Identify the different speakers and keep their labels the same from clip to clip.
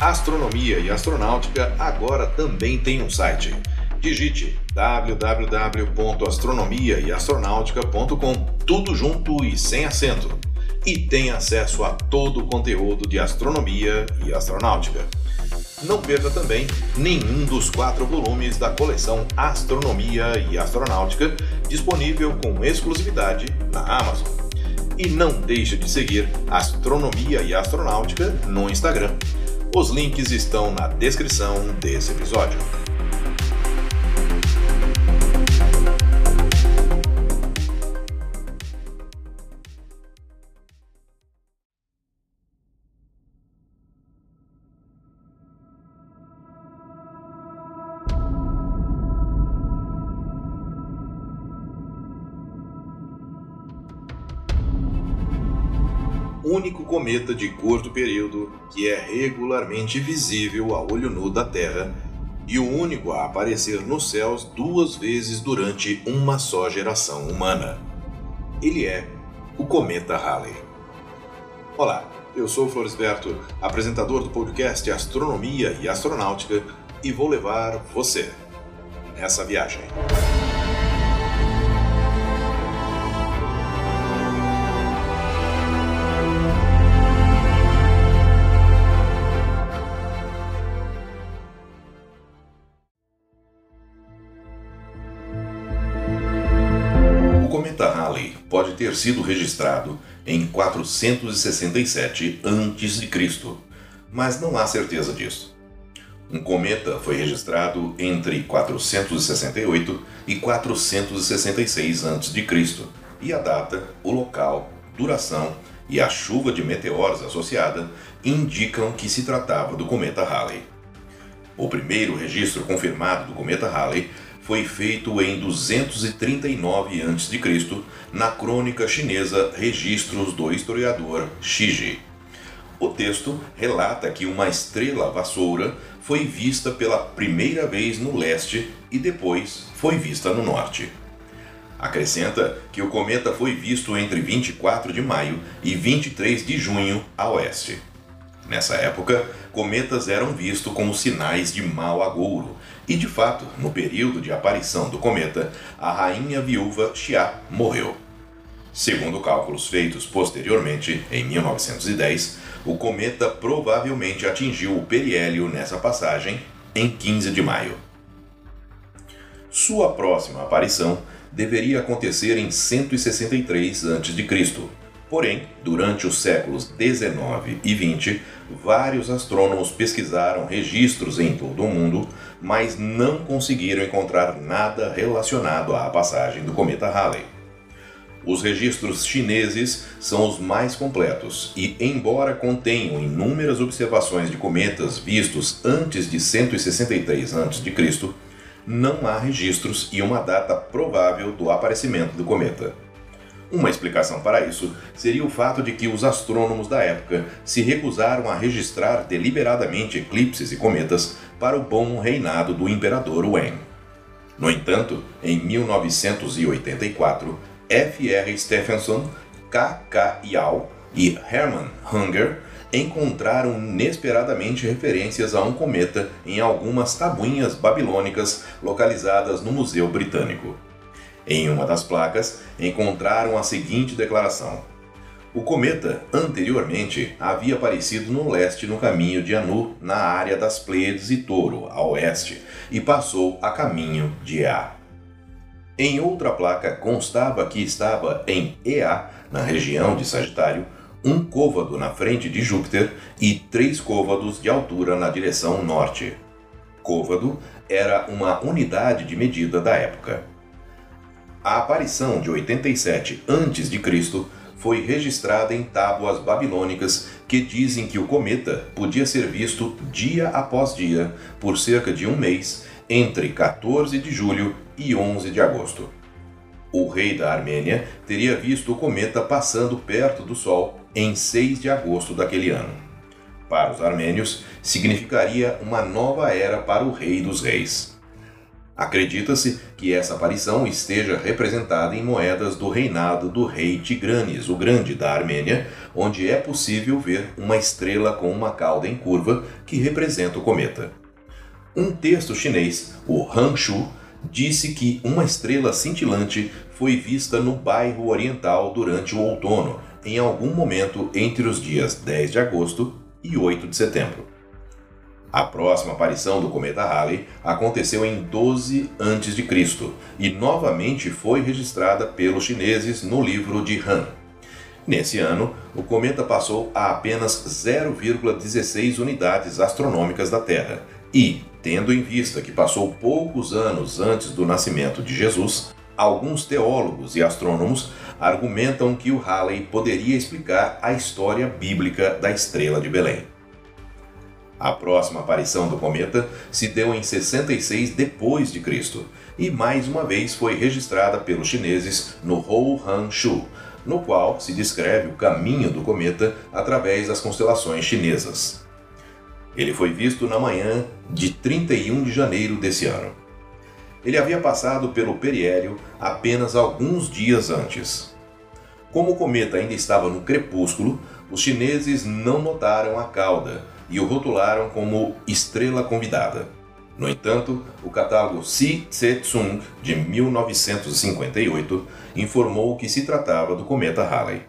Speaker 1: Astronomia e Astronáutica agora também tem um site. Digite www.astronomiaeastronautica.com, tudo junto e sem acento. E tenha acesso a todo o conteúdo de astronomia e astronáutica. Não perca também nenhum dos quatro volumes da coleção Astronomia e Astronáutica, disponível com exclusividade na Amazon. E não deixe de seguir Astronomia e Astronáutica no Instagram. Os links estão na descrição desse episódio. Único cometa de curto período que é regularmente visível a olho nu da Terra e o único a aparecer nos céus duas vezes durante uma só geração humana. Ele é o cometa Halley. Olá, eu sou Floresberto, apresentador do podcast Astronomia e Astronáutica, e vou levar você nessa viagem. Pode ter sido registrado em 467 a.C., mas não há certeza disso. Um cometa foi registrado entre 468 e 466 a.C., e a data, o local, duração e a chuva de meteoros associada indicam que se tratava do cometa Halley. O primeiro registro confirmado do cometa Halley foi feito em 239 a.C. na crônica chinesa Registros do historiador Shiji. O texto relata que uma estrela vassoura foi vista pela primeira vez no leste e depois foi vista no norte. Acrescenta que o cometa foi visto entre 24 de maio e 23 de junho a oeste. Nessa época, cometas eram vistos como sinais de mau agouro, e de fato, no período de aparição do cometa, a rainha viúva Xia morreu. Segundo cálculos feitos posteriormente, em 1910, o cometa provavelmente atingiu o periélio nessa passagem em 15 de maio. Sua próxima aparição deveria acontecer em 163 a.C., Porém, durante os séculos 19 e 20, vários astrônomos pesquisaram registros em todo o mundo, mas não conseguiram encontrar nada relacionado à passagem do cometa Halley. Os registros chineses são os mais completos e, embora contenham inúmeras observações de cometas vistos antes de 163 a.C., não há registros e uma data provável do aparecimento do cometa. Uma explicação para isso seria o fato de que os astrônomos da época se recusaram a registrar deliberadamente eclipses e cometas para o bom reinado do imperador Wen. No entanto, em 1984, F. R. Stephenson, K. K. Yao e Hermann Hunger encontraram inesperadamente referências a um cometa em algumas tabuinhas babilônicas localizadas no Museu Britânico. Em uma das placas, encontraram a seguinte declaração: O cometa, anteriormente, havia aparecido no leste no caminho de Anu, na área das Pleiades e Touro, a oeste, e passou a caminho de Ea. Em outra placa constava que estava em Ea, na região de Sagitário, um côvado na frente de Júpiter e três côvados de altura na direção norte. Côvado era uma unidade de medida da época. A aparição de 87 a.C. foi registrada em tábuas babilônicas que dizem que o cometa podia ser visto dia após dia por cerca de um mês entre 14 de julho e 11 de agosto. O rei da Armênia teria visto o cometa passando perto do Sol em 6 de agosto daquele ano. Para os armênios, significaria uma nova era para o Rei dos Reis. Acredita-se que essa aparição esteja representada em moedas do reinado do rei Tigranes o Grande da Armênia, onde é possível ver uma estrela com uma cauda em curva que representa o cometa. Um texto chinês, o Hanshu, disse que uma estrela cintilante foi vista no bairro oriental durante o outono, em algum momento entre os dias 10 de agosto e 8 de setembro. A próxima aparição do cometa Halley aconteceu em 12 a.C. e novamente foi registrada pelos chineses no livro de Han. Nesse ano, o cometa passou a apenas 0,16 unidades astronômicas da Terra e, tendo em vista que passou poucos anos antes do nascimento de Jesus, alguns teólogos e astrônomos argumentam que o Halley poderia explicar a história bíblica da estrela de Belém. A próxima aparição do cometa se deu em 66 depois de Cristo e mais uma vez foi registrada pelos chineses no Han Shu, no qual se descreve o caminho do cometa através das constelações chinesas. Ele foi visto na manhã de 31 de janeiro desse ano. Ele havia passado pelo periélio apenas alguns dias antes. Como o cometa ainda estava no crepúsculo, os chineses não notaram a cauda e o rotularam como estrela convidada. No entanto, o catálogo Si Tse-Tsung, de 1958, informou que se tratava do cometa Halley.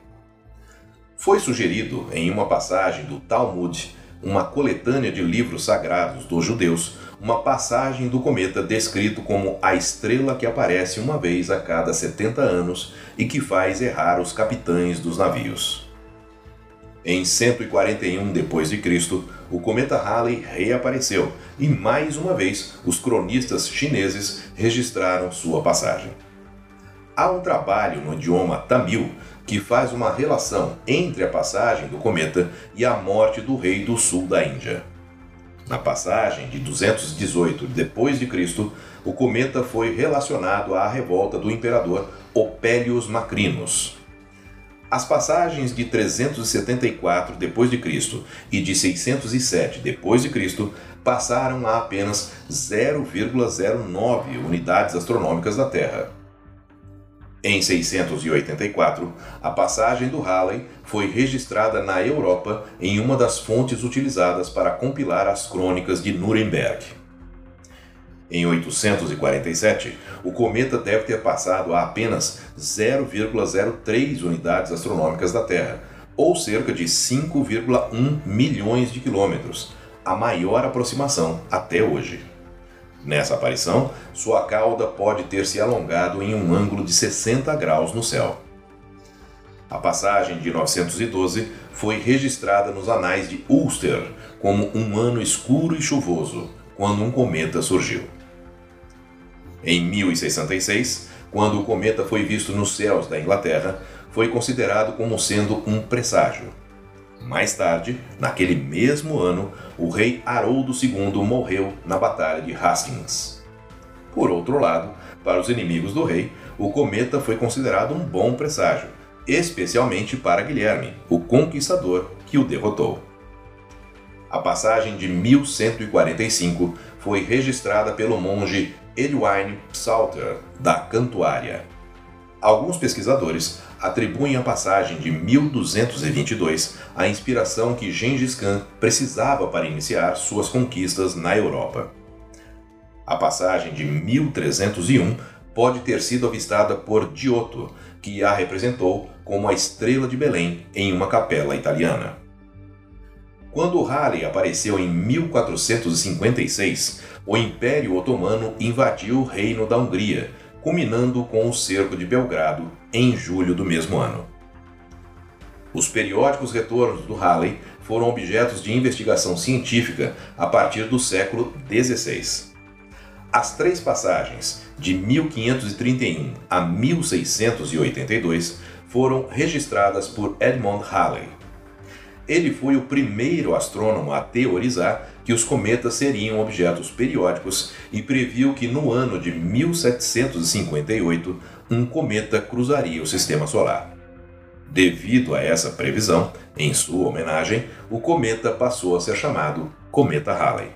Speaker 1: Foi sugerido em uma passagem do Talmud, uma coletânea de livros sagrados dos judeus, uma passagem do cometa descrito como a estrela que aparece uma vez a cada 70 anos e que faz errar os capitães dos navios. Em 141 d.C., o cometa Halley reapareceu e mais uma vez os cronistas chineses registraram sua passagem. Há um trabalho no idioma tamil que faz uma relação entre a passagem do cometa e a morte do rei do sul da Índia. Na passagem de 218 d.C., o cometa foi relacionado à revolta do imperador Opélios Macrinus, as passagens de 374 d.C. e de 607 d.C. passaram a apenas 0,09 unidades astronômicas da Terra. Em 684, a passagem do Halley foi registrada na Europa em uma das fontes utilizadas para compilar as crônicas de Nuremberg. Em 847, o cometa deve ter passado a apenas 0,03 unidades astronômicas da Terra, ou cerca de 5,1 milhões de quilômetros, a maior aproximação até hoje. Nessa aparição, sua cauda pode ter se alongado em um ângulo de 60 graus no céu. A passagem de 912 foi registrada nos anais de Ulster como um ano escuro e chuvoso, quando um cometa surgiu. Em 1066, quando o cometa foi visto nos céus da Inglaterra, foi considerado como sendo um presságio. Mais tarde, naquele mesmo ano, o rei Haroldo II morreu na Batalha de Hastings. Por outro lado, para os inimigos do rei, o cometa foi considerado um bom presságio, especialmente para Guilherme, o conquistador que o derrotou. A passagem de 1145 foi registrada pelo monge Edwine Psalter, da Cantuária. Alguns pesquisadores atribuem a passagem de 1222 à inspiração que Gengis Khan precisava para iniciar suas conquistas na Europa. A passagem de 1301 pode ter sido avistada por Giotto, que a representou como a estrela de Belém em uma capela italiana. Quando Halley apareceu em 1456, o Império Otomano invadiu o reino da Hungria, culminando com o cerco de Belgrado em julho do mesmo ano. Os periódicos retornos do Halley foram objetos de investigação científica a partir do século XVI. As três passagens, de 1531 a 1682, foram registradas por Edmond Halley. Ele foi o primeiro astrônomo a teorizar que os cometas seriam objetos periódicos e previu que no ano de 1758 um cometa cruzaria o sistema solar. Devido a essa previsão, em sua homenagem, o cometa passou a ser chamado Cometa Halley.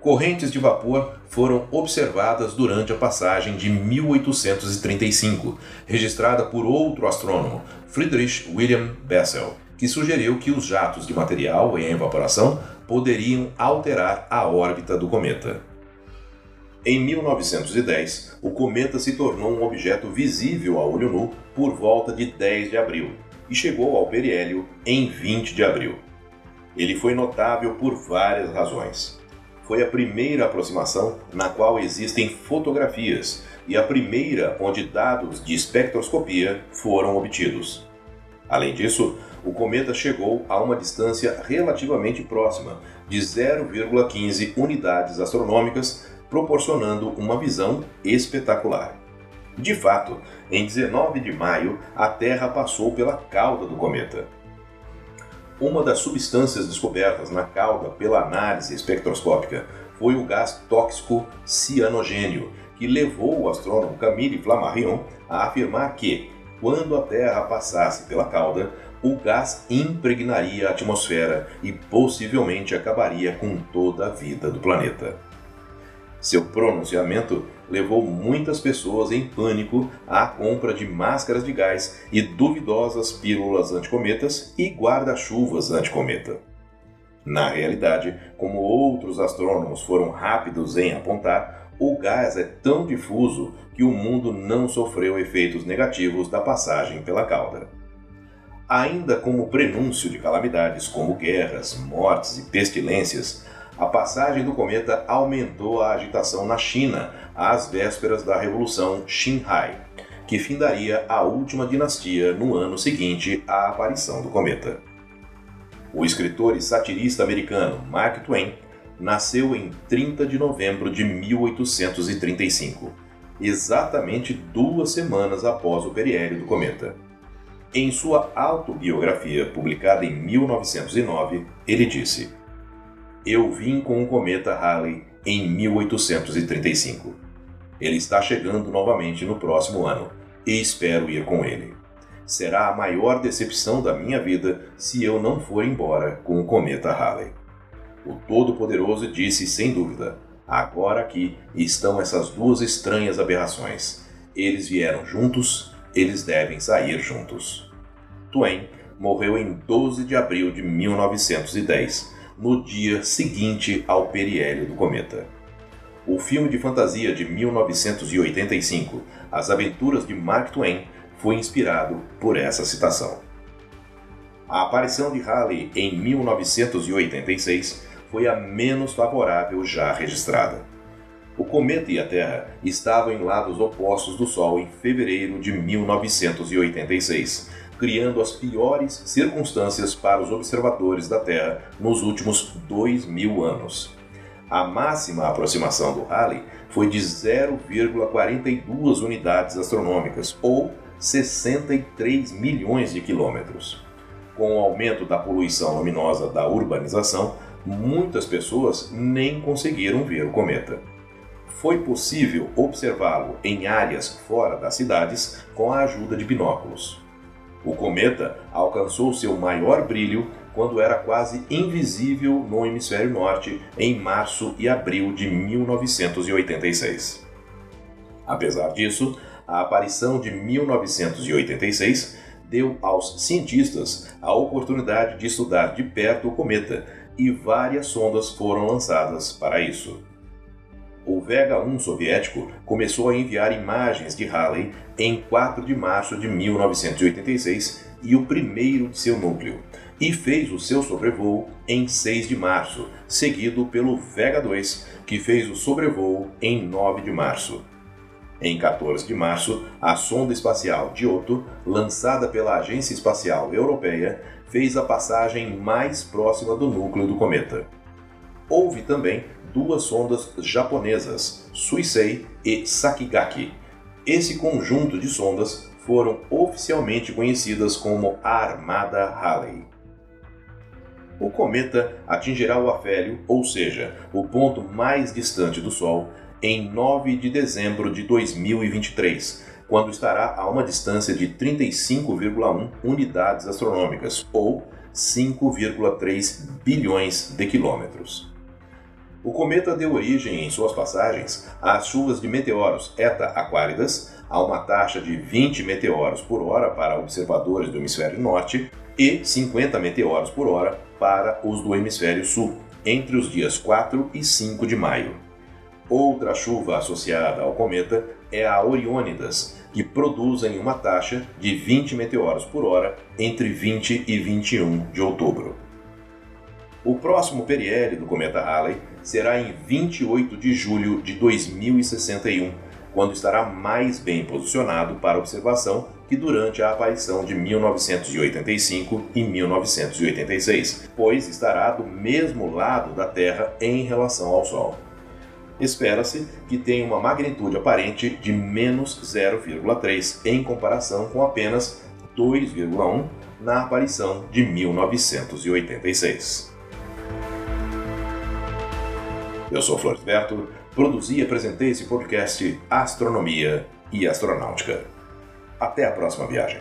Speaker 1: Correntes de vapor foram observadas durante a passagem de 1835, registrada por outro astrônomo, Friedrich William Bessel, que sugeriu que os jatos de material em evaporação poderiam alterar a órbita do cometa. Em 1910, o cometa se tornou um objeto visível a olho nu por volta de 10 de abril e chegou ao periélio em 20 de abril. Ele foi notável por várias razões. Foi a primeira aproximação na qual existem fotografias e a primeira onde dados de espectroscopia foram obtidos. Além disso, o cometa chegou a uma distância relativamente próxima, de 0,15 unidades astronômicas proporcionando uma visão espetacular. De fato, em 19 de maio, a Terra passou pela cauda do cometa. Uma das substâncias descobertas na cauda pela análise espectroscópica foi o gás tóxico cianogênio, que levou o astrônomo Camille Flammarion a afirmar que, quando a Terra passasse pela cauda, o gás impregnaria a atmosfera e possivelmente acabaria com toda a vida do planeta. Seu pronunciamento levou muitas pessoas em pânico à compra de máscaras de gás e duvidosas pílulas anticometas e guarda-chuvas anticometa. Na realidade, como outros astrônomos foram rápidos em apontar, o gás é tão difuso que o mundo não sofreu efeitos negativos da passagem pela cauda. Ainda como prenúncio de calamidades como guerras, mortes e pestilências, a passagem do cometa aumentou a agitação na China às vésperas da Revolução Xinhai, que findaria a última dinastia no ano seguinte à aparição do cometa. O escritor e satirista americano Mark Twain nasceu em 30 de novembro de 1835, exatamente duas semanas após o periélio do cometa. Em sua autobiografia, publicada em 1909, ele disse: eu vim com o cometa Halley em 1835. Ele está chegando novamente no próximo ano e espero ir com ele. Será a maior decepção da minha vida se eu não for embora com o cometa Halley. O Todo-Poderoso disse sem dúvida: agora aqui estão essas duas estranhas aberrações. Eles vieram juntos, eles devem sair juntos. Twain morreu em 12 de abril de 1910 no dia seguinte ao periélio do cometa. O filme de fantasia de 1985, As Aventuras de Mark Twain, foi inspirado por essa citação. A aparição de Halley em 1986 foi a menos favorável já registrada. O cometa e a Terra estavam em lados opostos do Sol em fevereiro de 1986, criando as piores circunstâncias para os observadores da Terra nos últimos dois mil anos. A máxima aproximação do Halley foi de 0,42 unidades astronômicas, ou 63 milhões de quilômetros. Com o aumento da poluição luminosa da urbanização, muitas pessoas nem conseguiram ver o cometa. Foi possível observá-lo em áreas fora das cidades com a ajuda de binóculos. O cometa alcançou seu maior brilho quando era quase invisível no hemisfério norte em março e abril de 1986. Apesar disso, a aparição de 1986 deu aos cientistas a oportunidade de estudar de perto o cometa e várias sondas foram lançadas para isso o Vega 1 soviético começou a enviar imagens de Halley em 4 de março de 1986 e o primeiro de seu núcleo, e fez o seu sobrevoo em 6 de março, seguido pelo Vega 2, que fez o sobrevoo em 9 de março. Em 14 de março, a sonda espacial Giotto, lançada pela Agência Espacial Europeia, fez a passagem mais próxima do núcleo do cometa. Houve também duas sondas japonesas, Suisei e Sakigaki. Esse conjunto de sondas foram oficialmente conhecidas como a Armada Halley. O cometa atingirá o afélio, ou seja, o ponto mais distante do Sol, em 9 de dezembro de 2023, quando estará a uma distância de 35,1 unidades astronômicas, ou 5,3 bilhões de quilômetros. O cometa deu origem em suas passagens às chuvas de meteoros Eta Aquáridas, a uma taxa de 20 meteoros por hora para observadores do hemisfério norte e 50 meteoros por hora para os do hemisfério sul, entre os dias 4 e 5 de maio. Outra chuva associada ao cometa é a Oriônidas, que produzem uma taxa de 20 meteoros por hora entre 20 e 21 de outubro. O próximo periélio do cometa Halley será em 28 de julho de 2061, quando estará mais bem posicionado para observação que durante a aparição de 1985 e 1986, pois estará do mesmo lado da Terra em relação ao Sol. Espera-se que tenha uma magnitude aparente de menos 0,3 em comparação com apenas 2,1 na aparição de 1986. Eu sou Florisberto, produzi e apresentei esse podcast Astronomia e Astronáutica. Até a próxima viagem.